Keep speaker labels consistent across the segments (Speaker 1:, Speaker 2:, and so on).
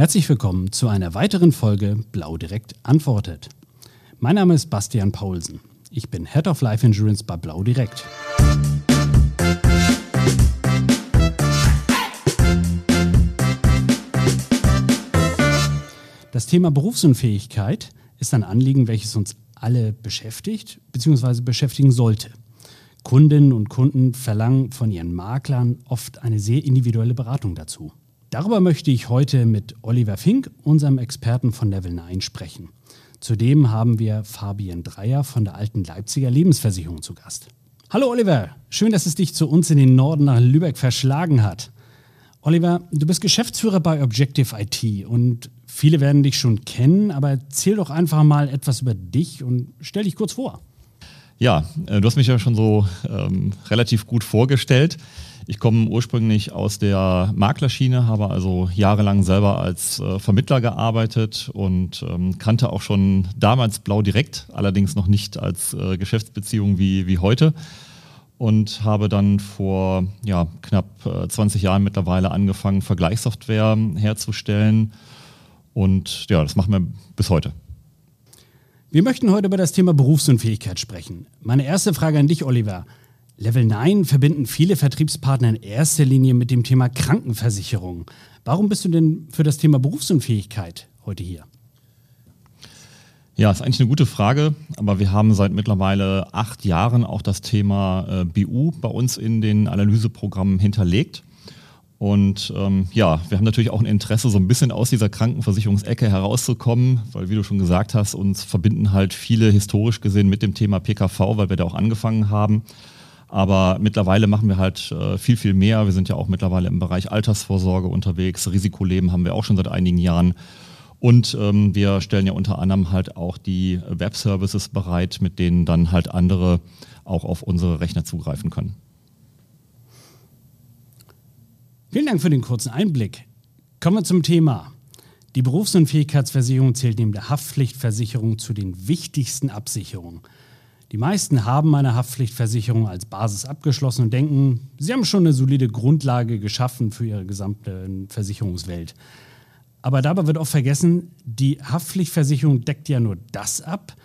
Speaker 1: Herzlich willkommen zu einer weiteren Folge Blau Direkt antwortet. Mein Name ist Bastian Paulsen. Ich bin Head of Life Insurance bei Blau Direkt. Das Thema Berufsunfähigkeit ist ein Anliegen, welches uns alle beschäftigt bzw. beschäftigen sollte. Kundinnen und Kunden verlangen von ihren Maklern oft eine sehr individuelle Beratung dazu. Darüber möchte ich heute mit Oliver Fink, unserem Experten von Level 9, sprechen. Zudem haben wir Fabian Dreier von der alten Leipziger Lebensversicherung zu Gast. Hallo Oliver, schön, dass es dich zu uns in den Norden nach Lübeck verschlagen hat. Oliver, du bist Geschäftsführer bei Objective IT und viele werden dich schon kennen, aber erzähl doch einfach mal etwas über dich und stell dich kurz vor.
Speaker 2: Ja, äh, du hast mich ja schon so ähm, relativ gut vorgestellt. Ich komme ursprünglich aus der Maklerschiene, habe also jahrelang selber als äh, Vermittler gearbeitet und ähm, kannte auch schon damals Blau direkt, allerdings noch nicht als äh, Geschäftsbeziehung wie, wie heute und habe dann vor ja, knapp 20 äh, Jahren mittlerweile angefangen, Vergleichssoftware herzustellen. Und ja, das machen wir bis heute.
Speaker 1: Wir möchten heute über das Thema Berufsunfähigkeit sprechen. Meine erste Frage an dich, Oliver. Level 9 verbinden viele Vertriebspartner in erster Linie mit dem Thema Krankenversicherung. Warum bist du denn für das Thema Berufsunfähigkeit heute hier?
Speaker 2: Ja, ist eigentlich eine gute Frage, aber wir haben seit mittlerweile acht Jahren auch das Thema äh, BU bei uns in den Analyseprogrammen hinterlegt. Und ähm, ja, wir haben natürlich auch ein Interesse, so ein bisschen aus dieser Krankenversicherungsecke herauszukommen, weil wie du schon gesagt hast, uns verbinden halt viele historisch gesehen mit dem Thema PKV, weil wir da auch angefangen haben. Aber mittlerweile machen wir halt äh, viel, viel mehr. Wir sind ja auch mittlerweile im Bereich Altersvorsorge unterwegs. Risikoleben haben wir auch schon seit einigen Jahren. Und ähm, wir stellen ja unter anderem halt auch die Web-Services bereit, mit denen dann halt andere auch auf unsere Rechner zugreifen können.
Speaker 1: Vielen Dank für den kurzen Einblick. Kommen wir zum Thema. Die Berufsunfähigkeitsversicherung zählt neben der Haftpflichtversicherung zu den wichtigsten Absicherungen. Die meisten haben eine Haftpflichtversicherung als Basis abgeschlossen und denken, sie haben schon eine solide Grundlage geschaffen für ihre gesamte Versicherungswelt. Aber dabei wird auch vergessen, die Haftpflichtversicherung deckt ja nur das ab,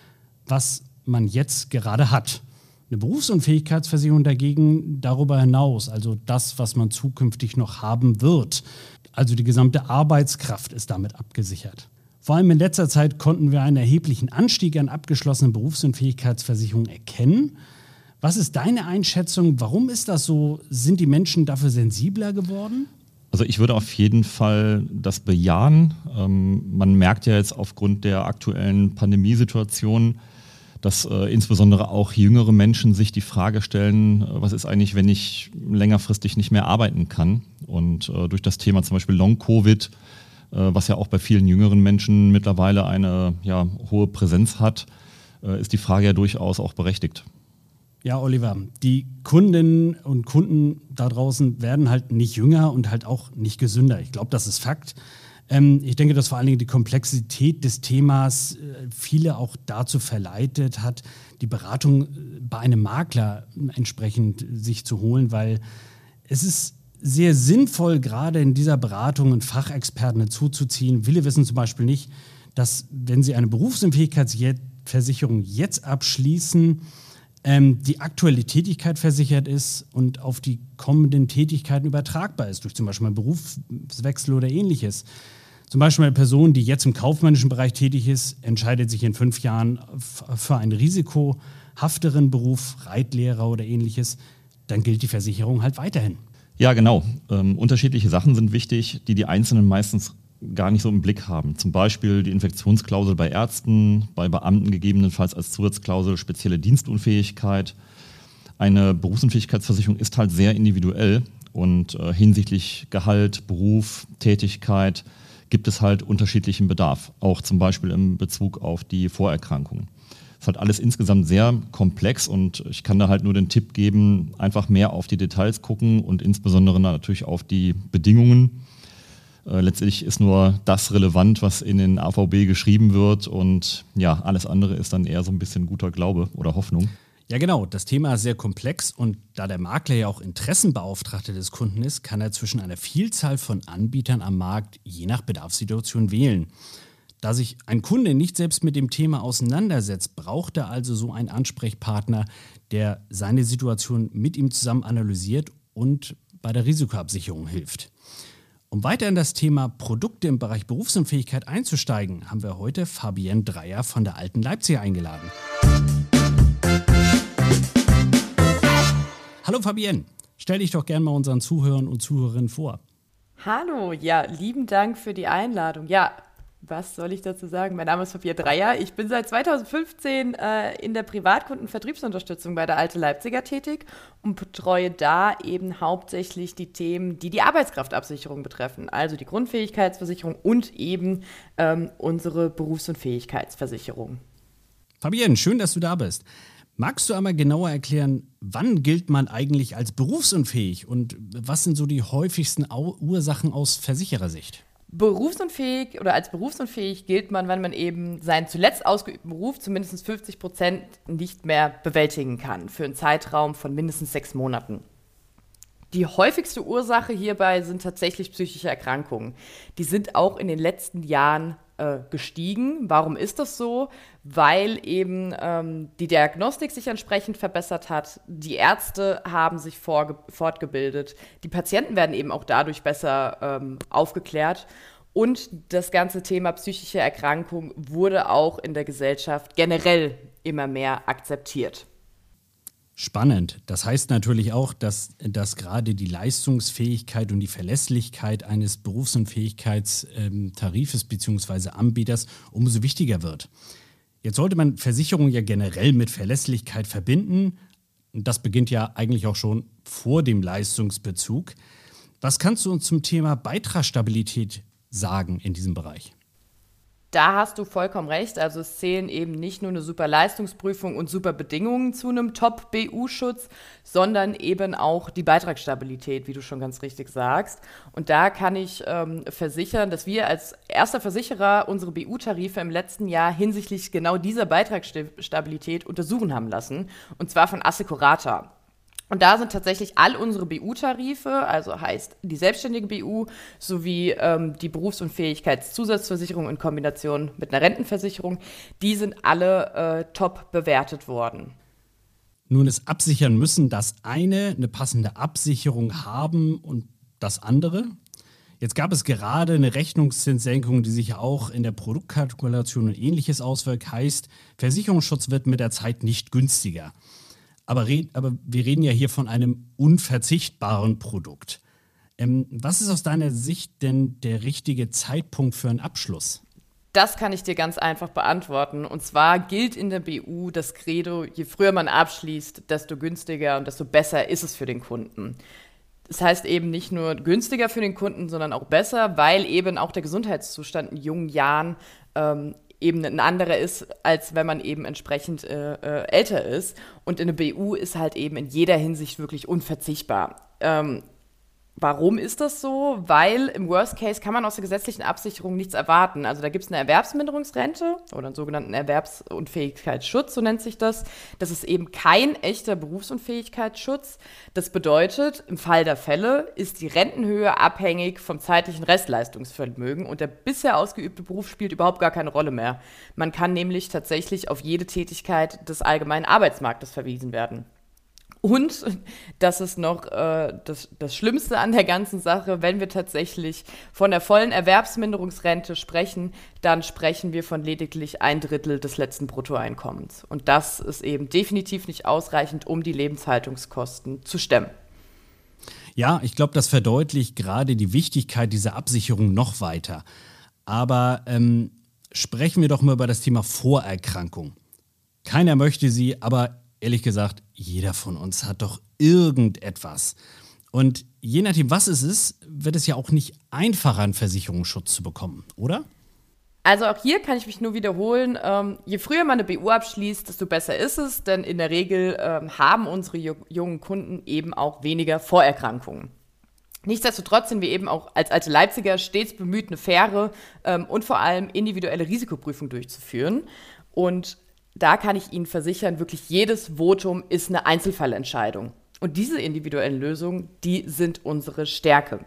Speaker 1: was man jetzt gerade hat. Eine Berufsunfähigkeitsversicherung dagegen darüber hinaus, also das, was man zukünftig noch haben wird. Also die gesamte Arbeitskraft ist damit abgesichert. Vor allem in letzter Zeit konnten wir einen erheblichen Anstieg an abgeschlossenen Berufsunfähigkeitsversicherungen erkennen. Was ist deine Einschätzung? Warum ist das so? Sind die Menschen dafür sensibler geworden?
Speaker 2: Also ich würde auf jeden Fall das bejahen. Ähm, man merkt ja jetzt aufgrund der aktuellen Pandemiesituation, dass äh, insbesondere auch jüngere Menschen sich die Frage stellen, äh, was ist eigentlich, wenn ich längerfristig nicht mehr arbeiten kann? Und äh, durch das Thema zum Beispiel Long-Covid, äh, was ja auch bei vielen jüngeren Menschen mittlerweile eine ja, hohe Präsenz hat, äh, ist die Frage ja durchaus auch berechtigt.
Speaker 1: Ja, Oliver, die Kundinnen und Kunden da draußen werden halt nicht jünger und halt auch nicht gesünder. Ich glaube, das ist Fakt. Ähm, ich denke, dass vor allen Dingen die Komplexität des Themas äh, viele auch dazu verleitet hat, die Beratung äh, bei einem Makler entsprechend sich zu holen, weil es ist sehr sinnvoll, gerade in dieser Beratung einen Fachexperten dazuzuziehen. Viele wissen zum Beispiel nicht, dass wenn sie eine Berufsunfähigkeitsversicherung jetzt abschließen, ähm, die aktuelle Tätigkeit versichert ist und auf die kommenden Tätigkeiten übertragbar ist, durch zum Beispiel einen Berufswechsel oder ähnliches. Zum Beispiel eine Person, die jetzt im kaufmännischen Bereich tätig ist, entscheidet sich in fünf Jahren für einen risikohafteren Beruf, Reitlehrer oder ähnliches, dann gilt die Versicherung halt weiterhin.
Speaker 2: Ja, genau. Ähm, unterschiedliche Sachen sind wichtig, die die Einzelnen meistens gar nicht so im Blick haben. Zum Beispiel die Infektionsklausel bei Ärzten, bei Beamten gegebenenfalls als Zusatzklausel spezielle Dienstunfähigkeit. Eine Berufsunfähigkeitsversicherung ist halt sehr individuell und äh, hinsichtlich Gehalt, Beruf, Tätigkeit gibt es halt unterschiedlichen Bedarf, auch zum Beispiel im Bezug auf die Vorerkrankungen. Es ist halt alles insgesamt sehr komplex und ich kann da halt nur den Tipp geben, einfach mehr auf die Details gucken und insbesondere natürlich auf die Bedingungen äh, letztlich ist nur das relevant, was in den AVB geschrieben wird und ja, alles andere ist dann eher so ein bisschen guter Glaube oder Hoffnung.
Speaker 1: Ja, genau. Das Thema ist sehr komplex und da der Makler ja auch Interessenbeauftragter des Kunden ist, kann er zwischen einer Vielzahl von Anbietern am Markt je nach Bedarfssituation wählen. Da sich ein Kunde nicht selbst mit dem Thema auseinandersetzt, braucht er also so einen Ansprechpartner, der seine Situation mit ihm zusammen analysiert und bei der Risikoabsicherung hilft. Um weiter in das Thema Produkte im Bereich Berufsunfähigkeit einzusteigen, haben wir heute Fabienne Dreier von der Alten Leipzig eingeladen. Hallo Fabienne, stell dich doch gerne mal unseren Zuhörern und Zuhörerinnen vor.
Speaker 3: Hallo, ja, lieben Dank für die Einladung. Ja, was soll ich dazu sagen? Mein Name ist Sophia Dreier. Ich bin seit 2015 äh, in der Privatkundenvertriebsunterstützung bei der Alte Leipziger tätig und betreue da eben hauptsächlich die Themen, die die Arbeitskraftabsicherung betreffen, also die Grundfähigkeitsversicherung und eben ähm, unsere Berufs- und Fähigkeitsversicherung.
Speaker 1: Fabienne, schön, dass du da bist. Magst du einmal genauer erklären, wann gilt man eigentlich als berufsunfähig und was sind so die häufigsten Ursachen aus Versicherersicht?
Speaker 3: Berufsunfähig oder als berufsunfähig gilt man, wenn man eben seinen zuletzt ausgeübten Beruf zumindest 50 Prozent nicht mehr bewältigen kann, für einen Zeitraum von mindestens sechs Monaten. Die häufigste Ursache hierbei sind tatsächlich psychische Erkrankungen. Die sind auch in den letzten Jahren äh, gestiegen. Warum ist das so? Weil eben ähm, die Diagnostik sich entsprechend verbessert hat, die Ärzte haben sich fortgebildet, die Patienten werden eben auch dadurch besser ähm, aufgeklärt. Und das ganze Thema psychische Erkrankung wurde auch in der Gesellschaft generell immer mehr akzeptiert.
Speaker 1: Spannend. Das heißt natürlich auch, dass, dass gerade die Leistungsfähigkeit und die Verlässlichkeit eines Berufsunfähigkeitstarifes ähm, bzw. Anbieters umso wichtiger wird. Jetzt sollte man Versicherungen ja generell mit Verlässlichkeit verbinden. Das beginnt ja eigentlich auch schon vor dem Leistungsbezug. Was kannst du uns zum Thema Beitragsstabilität sagen in diesem Bereich?
Speaker 3: Da hast du vollkommen recht. Also es zählen eben nicht nur eine super Leistungsprüfung und super Bedingungen zu einem Top-BU-Schutz, sondern eben auch die Beitragsstabilität, wie du schon ganz richtig sagst. Und da kann ich ähm, versichern, dass wir als erster Versicherer unsere BU-Tarife im letzten Jahr hinsichtlich genau dieser Beitragsstabilität untersuchen haben lassen. Und zwar von Assecurata. Und da sind tatsächlich all unsere BU-Tarife, also heißt die selbstständige BU sowie ähm, die Berufs- und Fähigkeitszusatzversicherung in Kombination mit einer Rentenversicherung, die sind alle äh, top bewertet worden.
Speaker 1: Nun ist absichern müssen, dass eine eine passende Absicherung haben und das andere. Jetzt gab es gerade eine Rechnungszinssenkung, die sich auch in der Produktkalkulation und ähnliches auswirkt. Heißt, Versicherungsschutz wird mit der Zeit nicht günstiger. Aber, red, aber wir reden ja hier von einem unverzichtbaren Produkt. Ähm, was ist aus deiner Sicht denn der richtige Zeitpunkt für einen Abschluss?
Speaker 3: Das kann ich dir ganz einfach beantworten. Und zwar gilt in der BU das Credo, je früher man abschließt, desto günstiger und desto besser ist es für den Kunden. Das heißt eben nicht nur günstiger für den Kunden, sondern auch besser, weil eben auch der Gesundheitszustand in jungen Jahren ähm, eben ein anderer ist, als wenn man eben entsprechend äh, äh, älter ist. Und eine BU ist halt eben in jeder Hinsicht wirklich unverzichtbar. Ähm, Warum ist das so? Weil im Worst Case kann man aus der gesetzlichen Absicherung nichts erwarten. Also da gibt es eine Erwerbsminderungsrente oder einen sogenannten Erwerbsunfähigkeitsschutz, so nennt sich das. Das ist eben kein echter Berufsunfähigkeitsschutz. Das bedeutet, im Fall der Fälle ist die Rentenhöhe abhängig vom zeitlichen Restleistungsvermögen und der bisher ausgeübte Beruf spielt überhaupt gar keine Rolle mehr. Man kann nämlich tatsächlich auf jede Tätigkeit des allgemeinen Arbeitsmarktes verwiesen werden. Und das ist noch äh, das, das Schlimmste an der ganzen Sache, wenn wir tatsächlich von der vollen Erwerbsminderungsrente sprechen, dann sprechen wir von lediglich ein Drittel des letzten Bruttoeinkommens. Und das ist eben definitiv nicht ausreichend, um die Lebenshaltungskosten zu stemmen.
Speaker 1: Ja, ich glaube, das verdeutlicht gerade die Wichtigkeit dieser Absicherung noch weiter. Aber ähm, sprechen wir doch mal über das Thema Vorerkrankung. Keiner möchte sie, aber ehrlich gesagt, jeder von uns hat doch irgendetwas. Und je nachdem, was es ist, wird es ja auch nicht einfacher, einen Versicherungsschutz zu bekommen, oder?
Speaker 3: Also auch hier kann ich mich nur wiederholen, ähm, je früher man eine BU abschließt, desto besser ist es, denn in der Regel ähm, haben unsere jungen Kunden eben auch weniger Vorerkrankungen. Nichtsdestotrotz sind wir eben auch als alte Leipziger stets bemüht, eine faire ähm, und vor allem individuelle Risikoprüfung durchzuführen. Und da kann ich Ihnen versichern, wirklich jedes Votum ist eine Einzelfallentscheidung. Und diese individuellen Lösungen, die sind unsere Stärke.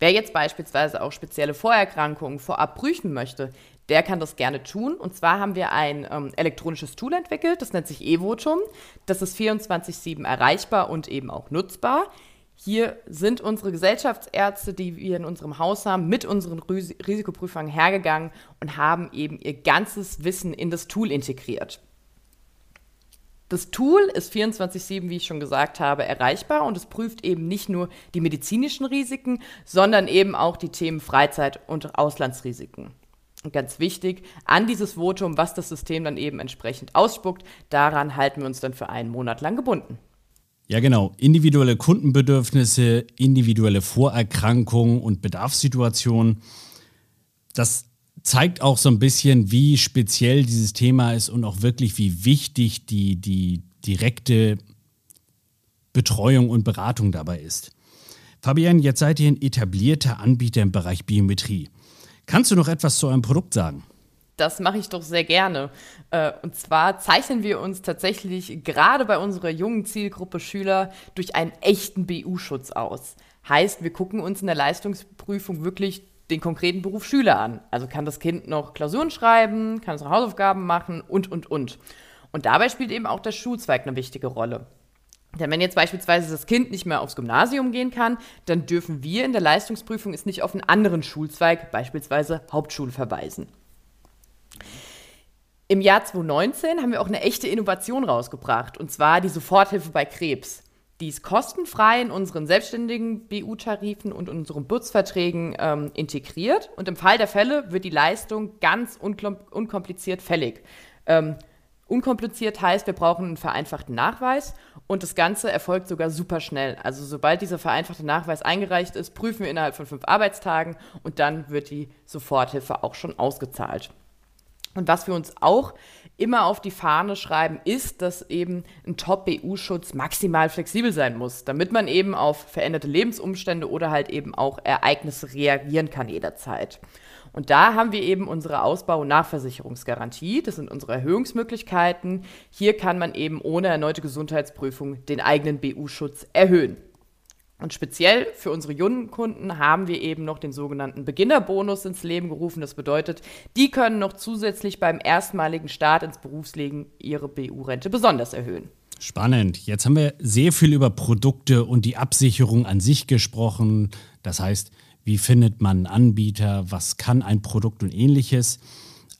Speaker 3: Wer jetzt beispielsweise auch spezielle Vorerkrankungen vorab prüfen möchte, der kann das gerne tun. Und zwar haben wir ein ähm, elektronisches Tool entwickelt, das nennt sich eVotum. Das ist 24-7 erreichbar und eben auch nutzbar. Hier sind unsere Gesellschaftsärzte, die wir in unserem Haus haben, mit unseren Risikoprüfern hergegangen und haben eben ihr ganzes Wissen in das Tool integriert. Das Tool ist 24-7, wie ich schon gesagt habe, erreichbar und es prüft eben nicht nur die medizinischen Risiken, sondern eben auch die Themen Freizeit- und Auslandsrisiken. Und ganz wichtig, an dieses Votum, was das System dann eben entsprechend ausspuckt, daran halten wir uns dann für einen Monat lang gebunden.
Speaker 1: Ja, genau. Individuelle Kundenbedürfnisse, individuelle Vorerkrankungen und Bedarfssituationen. Das zeigt auch so ein bisschen, wie speziell dieses Thema ist und auch wirklich, wie wichtig die, die direkte Betreuung und Beratung dabei ist. Fabian, jetzt seid ihr ein etablierter Anbieter im Bereich Biometrie. Kannst du noch etwas zu eurem Produkt sagen?
Speaker 3: Das mache ich doch sehr gerne. Äh, und zwar zeichnen wir uns tatsächlich gerade bei unserer jungen Zielgruppe Schüler durch einen echten BU-Schutz aus. Heißt, wir gucken uns in der Leistungsprüfung wirklich den konkreten Beruf Schüler an. Also kann das Kind noch Klausuren schreiben, kann es noch Hausaufgaben machen und, und, und. Und dabei spielt eben auch der Schulzweig eine wichtige Rolle. Denn wenn jetzt beispielsweise das Kind nicht mehr aufs Gymnasium gehen kann, dann dürfen wir in der Leistungsprüfung es nicht auf einen anderen Schulzweig, beispielsweise Hauptschule, verweisen. Im Jahr 2019 haben wir auch eine echte Innovation rausgebracht, und zwar die Soforthilfe bei Krebs. Die ist kostenfrei in unseren selbstständigen BU-Tarifen und unseren Butzverträgen ähm, integriert. Und im Fall der Fälle wird die Leistung ganz unkompliziert fällig. Ähm, unkompliziert heißt, wir brauchen einen vereinfachten Nachweis und das Ganze erfolgt sogar super schnell. Also sobald dieser vereinfachte Nachweis eingereicht ist, prüfen wir innerhalb von fünf Arbeitstagen und dann wird die Soforthilfe auch schon ausgezahlt. Und was wir uns auch immer auf die Fahne schreiben, ist, dass eben ein Top-BU-Schutz maximal flexibel sein muss, damit man eben auf veränderte Lebensumstände oder halt eben auch Ereignisse reagieren kann jederzeit. Und da haben wir eben unsere Ausbau- und Nachversicherungsgarantie. Das sind unsere Erhöhungsmöglichkeiten. Hier kann man eben ohne erneute Gesundheitsprüfung den eigenen BU-Schutz erhöhen. Und speziell für unsere jungen Kunden haben wir eben noch den sogenannten Beginnerbonus ins Leben gerufen. Das bedeutet, die können noch zusätzlich beim erstmaligen Start ins Berufsleben ihre BU-Rente besonders erhöhen.
Speaker 1: Spannend. Jetzt haben wir sehr viel über Produkte und die Absicherung an sich gesprochen. Das heißt, wie findet man einen Anbieter, was kann ein Produkt und ähnliches.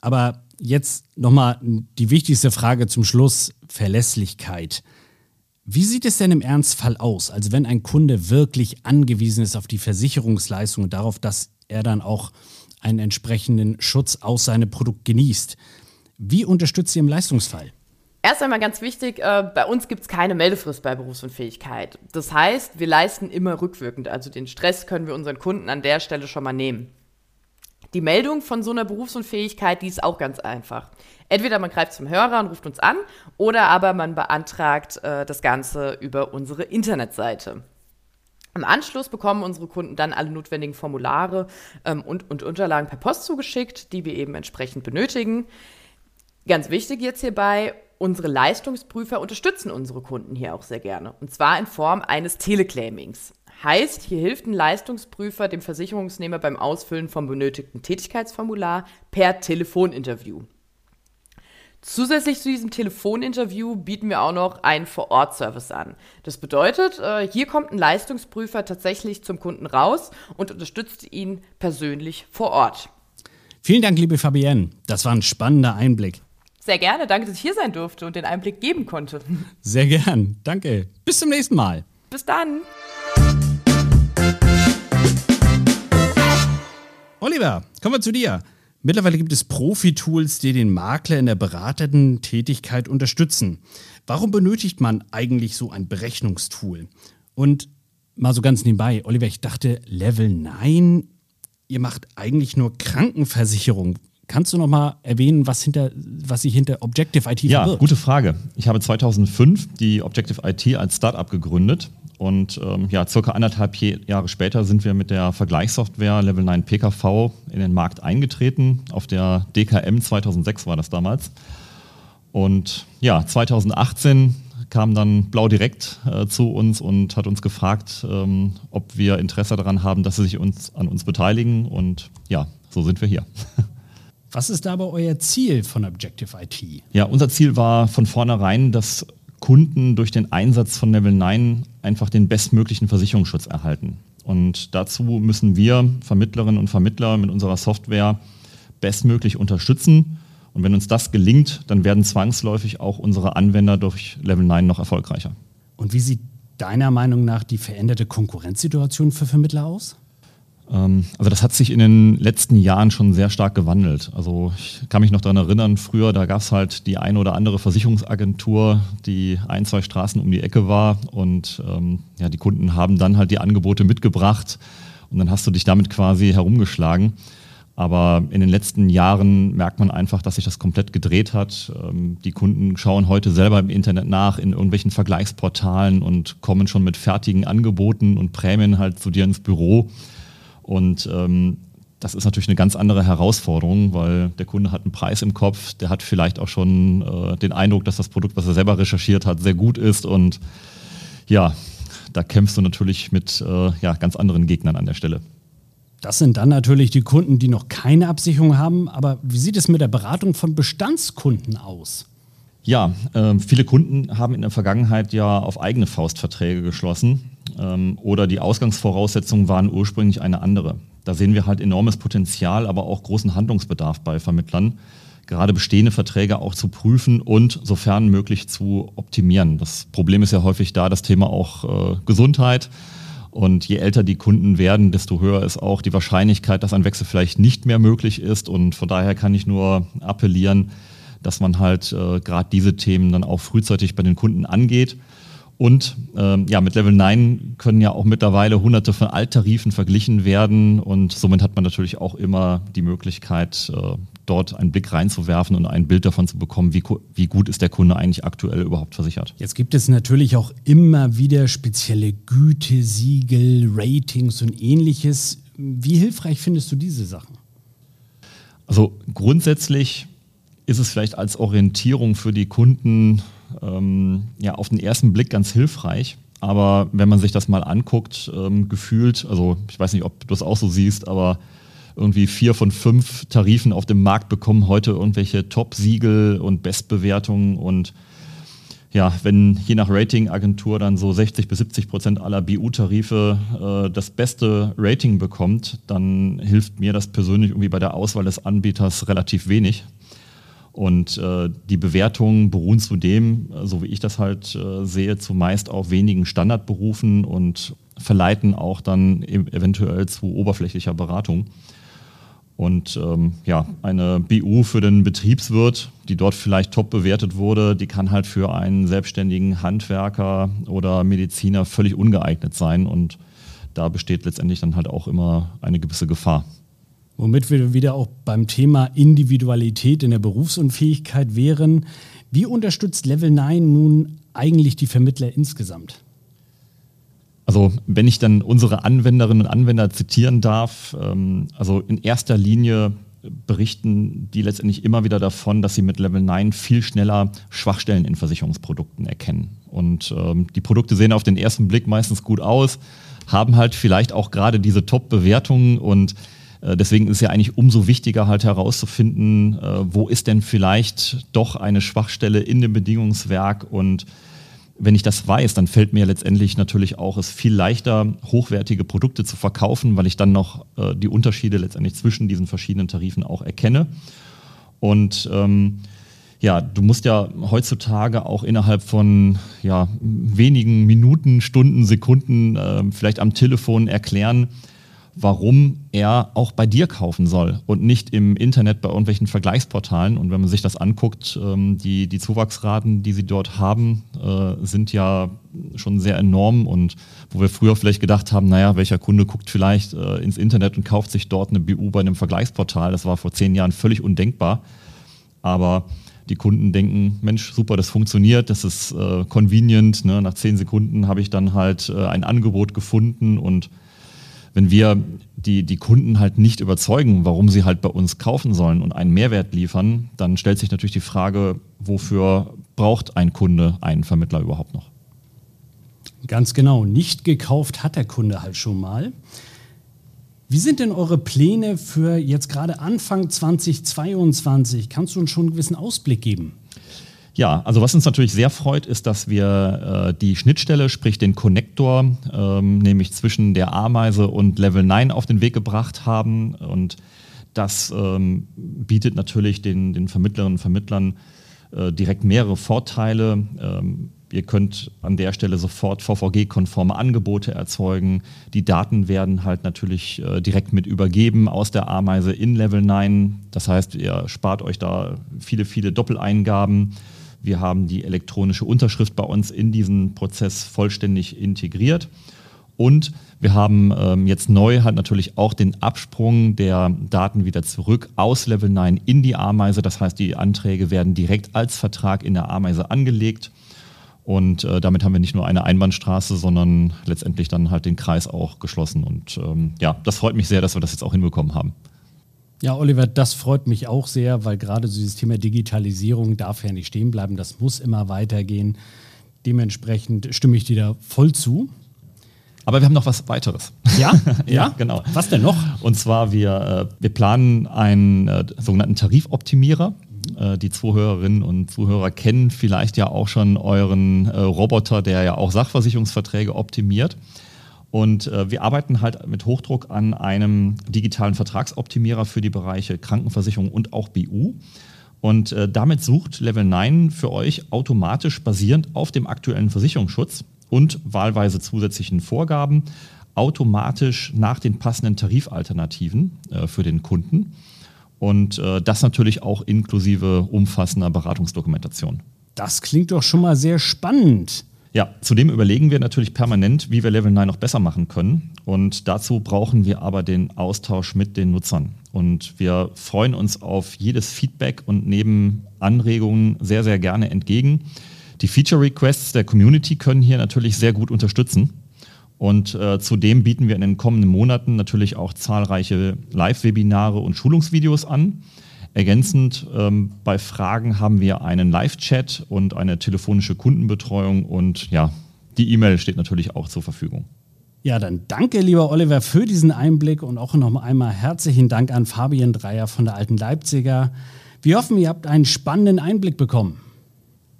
Speaker 1: Aber jetzt nochmal die wichtigste Frage zum Schluss, Verlässlichkeit. Wie sieht es denn im Ernstfall aus? Also wenn ein Kunde wirklich angewiesen ist auf die Versicherungsleistung und darauf, dass er dann auch einen entsprechenden Schutz aus seinem Produkt genießt. Wie unterstützt ihr im Leistungsfall?
Speaker 3: Erst einmal ganz wichtig, äh, bei uns gibt es keine Meldefrist bei Berufsunfähigkeit. Das heißt, wir leisten immer rückwirkend. Also den Stress können wir unseren Kunden an der Stelle schon mal nehmen. Die Meldung von so einer Berufsunfähigkeit, die ist auch ganz einfach. Entweder man greift zum Hörer und ruft uns an oder aber man beantragt äh, das Ganze über unsere Internetseite. Im Anschluss bekommen unsere Kunden dann alle notwendigen Formulare ähm, und, und Unterlagen per Post zugeschickt, die wir eben entsprechend benötigen. Ganz wichtig jetzt hierbei, unsere Leistungsprüfer unterstützen unsere Kunden hier auch sehr gerne. Und zwar in Form eines Teleclaimings. Heißt, hier hilft ein Leistungsprüfer dem Versicherungsnehmer beim Ausfüllen vom benötigten Tätigkeitsformular per Telefoninterview. Zusätzlich zu diesem Telefoninterview bieten wir auch noch einen Vor-Ort-Service an. Das bedeutet, äh, hier kommt ein Leistungsprüfer tatsächlich zum Kunden raus und unterstützt ihn persönlich vor Ort.
Speaker 1: Vielen Dank, liebe Fabienne. Das war ein spannender Einblick.
Speaker 3: Sehr gerne. Danke, dass ich hier sein durfte und den Einblick geben konnte.
Speaker 1: Sehr gern. Danke. Bis zum nächsten Mal.
Speaker 3: Bis dann.
Speaker 1: Oliver, kommen wir zu dir. Mittlerweile gibt es Profi-Tools, die den Makler in der beratenden Tätigkeit unterstützen. Warum benötigt man eigentlich so ein Berechnungstool? Und mal so ganz nebenbei, Oliver, ich dachte, Level 9, ihr macht eigentlich nur Krankenversicherung. Kannst du noch mal erwähnen, was, hinter, was sich hinter Objective IT
Speaker 2: verbirgt? Ja, gute Frage. Ich habe 2005 die Objective IT als Startup gegründet und ähm, ja, circa anderthalb Jahre später sind wir mit der Vergleichssoftware Level 9 PKV in den Markt eingetreten. Auf der DKM 2006 war das damals. Und ja, 2018 kam dann Blau direkt äh, zu uns und hat uns gefragt, ähm, ob wir Interesse daran haben, dass sie sich uns, an uns beteiligen. Und ja, so sind wir hier.
Speaker 1: Was ist aber euer Ziel von Objective IT?
Speaker 2: Ja, unser Ziel war von vornherein, dass Kunden durch den Einsatz von Level 9 einfach den bestmöglichen Versicherungsschutz erhalten. Und dazu müssen wir Vermittlerinnen und Vermittler mit unserer Software bestmöglich unterstützen. Und wenn uns das gelingt, dann werden zwangsläufig auch unsere Anwender durch Level 9 noch erfolgreicher.
Speaker 1: Und wie sieht deiner Meinung nach die veränderte Konkurrenzsituation für Vermittler aus?
Speaker 2: Ähm, also das hat sich in den letzten Jahren schon sehr stark gewandelt. Also ich kann mich noch daran erinnern, früher, da gab es halt die eine oder andere Versicherungsagentur, die ein, zwei Straßen um die Ecke war und ähm, ja, die Kunden haben dann halt die Angebote mitgebracht und dann hast du dich damit quasi herumgeschlagen. Aber in den letzten Jahren merkt man einfach, dass sich das komplett gedreht hat. Ähm, die Kunden schauen heute selber im Internet nach, in irgendwelchen Vergleichsportalen und kommen schon mit fertigen Angeboten und Prämien halt zu dir ins Büro. Und ähm, das ist natürlich eine ganz andere Herausforderung, weil der Kunde hat einen Preis im Kopf, der hat vielleicht auch schon äh, den Eindruck, dass das Produkt, was er selber recherchiert hat, sehr gut ist. Und ja, da kämpfst du natürlich mit äh, ja, ganz anderen Gegnern an der Stelle.
Speaker 1: Das sind dann natürlich die Kunden, die noch keine Absicherung haben. Aber wie sieht es mit der Beratung von Bestandskunden aus?
Speaker 2: Ja, äh, viele Kunden haben in der Vergangenheit ja auf eigene Faustverträge geschlossen ähm, oder die Ausgangsvoraussetzungen waren ursprünglich eine andere. Da sehen wir halt enormes Potenzial, aber auch großen Handlungsbedarf bei Vermittlern, gerade bestehende Verträge auch zu prüfen und sofern möglich zu optimieren. Das Problem ist ja häufig da das Thema auch äh, Gesundheit. Und je älter die Kunden werden, desto höher ist auch die Wahrscheinlichkeit, dass ein Wechsel vielleicht nicht mehr möglich ist. Und von daher kann ich nur appellieren, dass man halt äh, gerade diese Themen dann auch frühzeitig bei den Kunden angeht. Und ähm, ja, mit Level 9 können ja auch mittlerweile hunderte von Alttarifen verglichen werden und somit hat man natürlich auch immer die Möglichkeit, äh, dort einen Blick reinzuwerfen und ein Bild davon zu bekommen, wie, wie gut ist der Kunde eigentlich aktuell überhaupt versichert.
Speaker 1: Jetzt gibt es natürlich auch immer wieder spezielle Gütesiegel, Ratings und ähnliches. Wie hilfreich findest du diese Sachen?
Speaker 2: Also grundsätzlich ist es vielleicht als Orientierung für die Kunden ähm, ja, auf den ersten Blick ganz hilfreich. Aber wenn man sich das mal anguckt, ähm, gefühlt, also ich weiß nicht, ob du das auch so siehst, aber irgendwie vier von fünf Tarifen auf dem Markt bekommen heute irgendwelche Top-Siegel und Bestbewertungen und ja, wenn je nach Ratingagentur dann so 60 bis 70 Prozent aller BU-Tarife äh, das beste Rating bekommt, dann hilft mir das persönlich irgendwie bei der Auswahl des Anbieters relativ wenig. Und äh, die Bewertungen beruhen zudem, so wie ich das halt äh, sehe, zumeist auf wenigen Standardberufen und verleiten auch dann e-, eventuell zu oberflächlicher Beratung. Und ähm, ja, eine BU für den Betriebswirt, die dort vielleicht top bewertet wurde, die kann halt für einen selbstständigen Handwerker oder Mediziner völlig ungeeignet sein. Und da besteht letztendlich dann halt auch immer eine gewisse Gefahr.
Speaker 1: Womit wir wieder auch beim Thema Individualität in der Berufsunfähigkeit wären. Wie unterstützt Level 9 nun eigentlich die Vermittler insgesamt?
Speaker 2: Also wenn ich dann unsere Anwenderinnen und Anwender zitieren darf, ähm, also in erster Linie berichten die letztendlich immer wieder davon, dass sie mit Level 9 viel schneller Schwachstellen in Versicherungsprodukten erkennen. Und ähm, die Produkte sehen auf den ersten Blick meistens gut aus, haben halt vielleicht auch gerade diese Top-Bewertungen und deswegen ist es ja eigentlich umso wichtiger halt herauszufinden, äh, wo ist denn vielleicht doch eine Schwachstelle in dem Bedingungswerk und wenn ich das weiß, dann fällt mir letztendlich natürlich auch es viel leichter, hochwertige Produkte zu verkaufen, weil ich dann noch äh, die Unterschiede letztendlich zwischen diesen verschiedenen Tarifen auch erkenne. Und ähm, ja, du musst ja heutzutage auch innerhalb von ja, wenigen Minuten, Stunden, Sekunden äh, vielleicht am Telefon erklären, warum er auch bei dir kaufen soll und nicht im Internet bei irgendwelchen Vergleichsportalen. Und wenn man sich das anguckt, ähm, die, die Zuwachsraten, die sie dort haben, äh, sind ja schon sehr enorm. Und wo wir früher vielleicht gedacht haben, naja, welcher Kunde guckt vielleicht äh, ins Internet und kauft sich dort eine BU bei einem Vergleichsportal, das war vor zehn Jahren völlig undenkbar. Aber die Kunden denken, Mensch, super, das funktioniert, das ist äh, convenient. Ne? Nach zehn Sekunden habe ich dann halt ein Angebot gefunden und wenn wir die, die Kunden halt nicht überzeugen, warum sie halt bei uns kaufen sollen und einen Mehrwert liefern, dann stellt sich natürlich die Frage, wofür braucht ein Kunde einen Vermittler überhaupt noch?
Speaker 1: Ganz genau, nicht gekauft hat der Kunde halt schon mal. Wie sind denn eure Pläne für jetzt gerade Anfang 2022? Kannst du uns schon einen gewissen Ausblick geben?
Speaker 2: Ja, also was uns natürlich sehr freut, ist, dass wir äh, die Schnittstelle, sprich den Connector, ähm, nämlich zwischen der Ameise und Level 9 auf den Weg gebracht haben. Und das ähm, bietet natürlich den, den Vermittlerinnen und Vermittlern äh, direkt mehrere Vorteile. Ähm, Ihr könnt an der Stelle sofort VVG-konforme Angebote erzeugen. Die Daten werden halt natürlich äh, direkt mit übergeben aus der Ameise in Level 9. Das heißt, ihr spart euch da viele, viele Doppeleingaben. Wir haben die elektronische Unterschrift bei uns in diesen Prozess vollständig integriert. Und wir haben ähm, jetzt neu halt natürlich auch den Absprung der Daten wieder zurück aus Level 9 in die Ameise. Das heißt, die Anträge werden direkt als Vertrag in der Ameise angelegt. Und äh, damit haben wir nicht nur eine Einbahnstraße, sondern letztendlich dann halt den Kreis auch geschlossen. Und ähm, ja, das freut mich sehr, dass wir das jetzt auch hinbekommen haben.
Speaker 1: Ja, Oliver, das freut mich auch sehr, weil gerade so dieses Thema Digitalisierung darf ja nicht stehen bleiben. Das muss immer weitergehen. Dementsprechend stimme ich dir da voll zu.
Speaker 2: Aber wir haben noch was weiteres.
Speaker 1: Ja? ja, ja, genau.
Speaker 2: Was denn noch? Und zwar, wir, äh, wir planen einen äh, sogenannten Tarifoptimierer. Äh, die Zuhörerinnen und Zuhörer kennen vielleicht ja auch schon euren äh, Roboter, der ja auch Sachversicherungsverträge optimiert. Und äh, wir arbeiten halt mit Hochdruck an einem digitalen Vertragsoptimierer für die Bereiche Krankenversicherung und auch BU. Und äh, damit sucht Level 9 für euch automatisch basierend auf dem aktuellen Versicherungsschutz und wahlweise zusätzlichen Vorgaben automatisch nach den passenden Tarifalternativen äh, für den Kunden. Und äh, das natürlich auch inklusive umfassender Beratungsdokumentation.
Speaker 1: Das klingt doch schon mal sehr spannend.
Speaker 2: Ja, zudem überlegen wir natürlich permanent, wie wir Level 9 noch besser machen können. Und dazu brauchen wir aber den Austausch mit den Nutzern. Und wir freuen uns auf jedes Feedback und nehmen Anregungen sehr, sehr gerne entgegen. Die Feature Requests der Community können hier natürlich sehr gut unterstützen. Und äh, zudem bieten wir in den kommenden Monaten natürlich auch zahlreiche Live-Webinare und Schulungsvideos an. Ergänzend ähm, bei Fragen haben wir einen Live-Chat und eine telefonische Kundenbetreuung und ja, die E-Mail steht natürlich auch zur Verfügung.
Speaker 1: Ja, dann danke, lieber Oliver, für diesen Einblick und auch noch einmal herzlichen Dank an Fabian Dreier von der Alten Leipziger. Wir hoffen, ihr habt einen spannenden Einblick bekommen.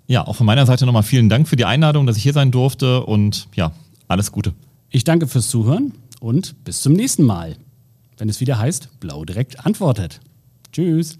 Speaker 2: Ja, auch von meiner Seite nochmal vielen Dank für die Einladung, dass ich hier sein durfte und ja, alles Gute.
Speaker 1: Ich danke fürs Zuhören und bis zum nächsten Mal, wenn es wieder heißt, Blau direkt antwortet. Tschüss.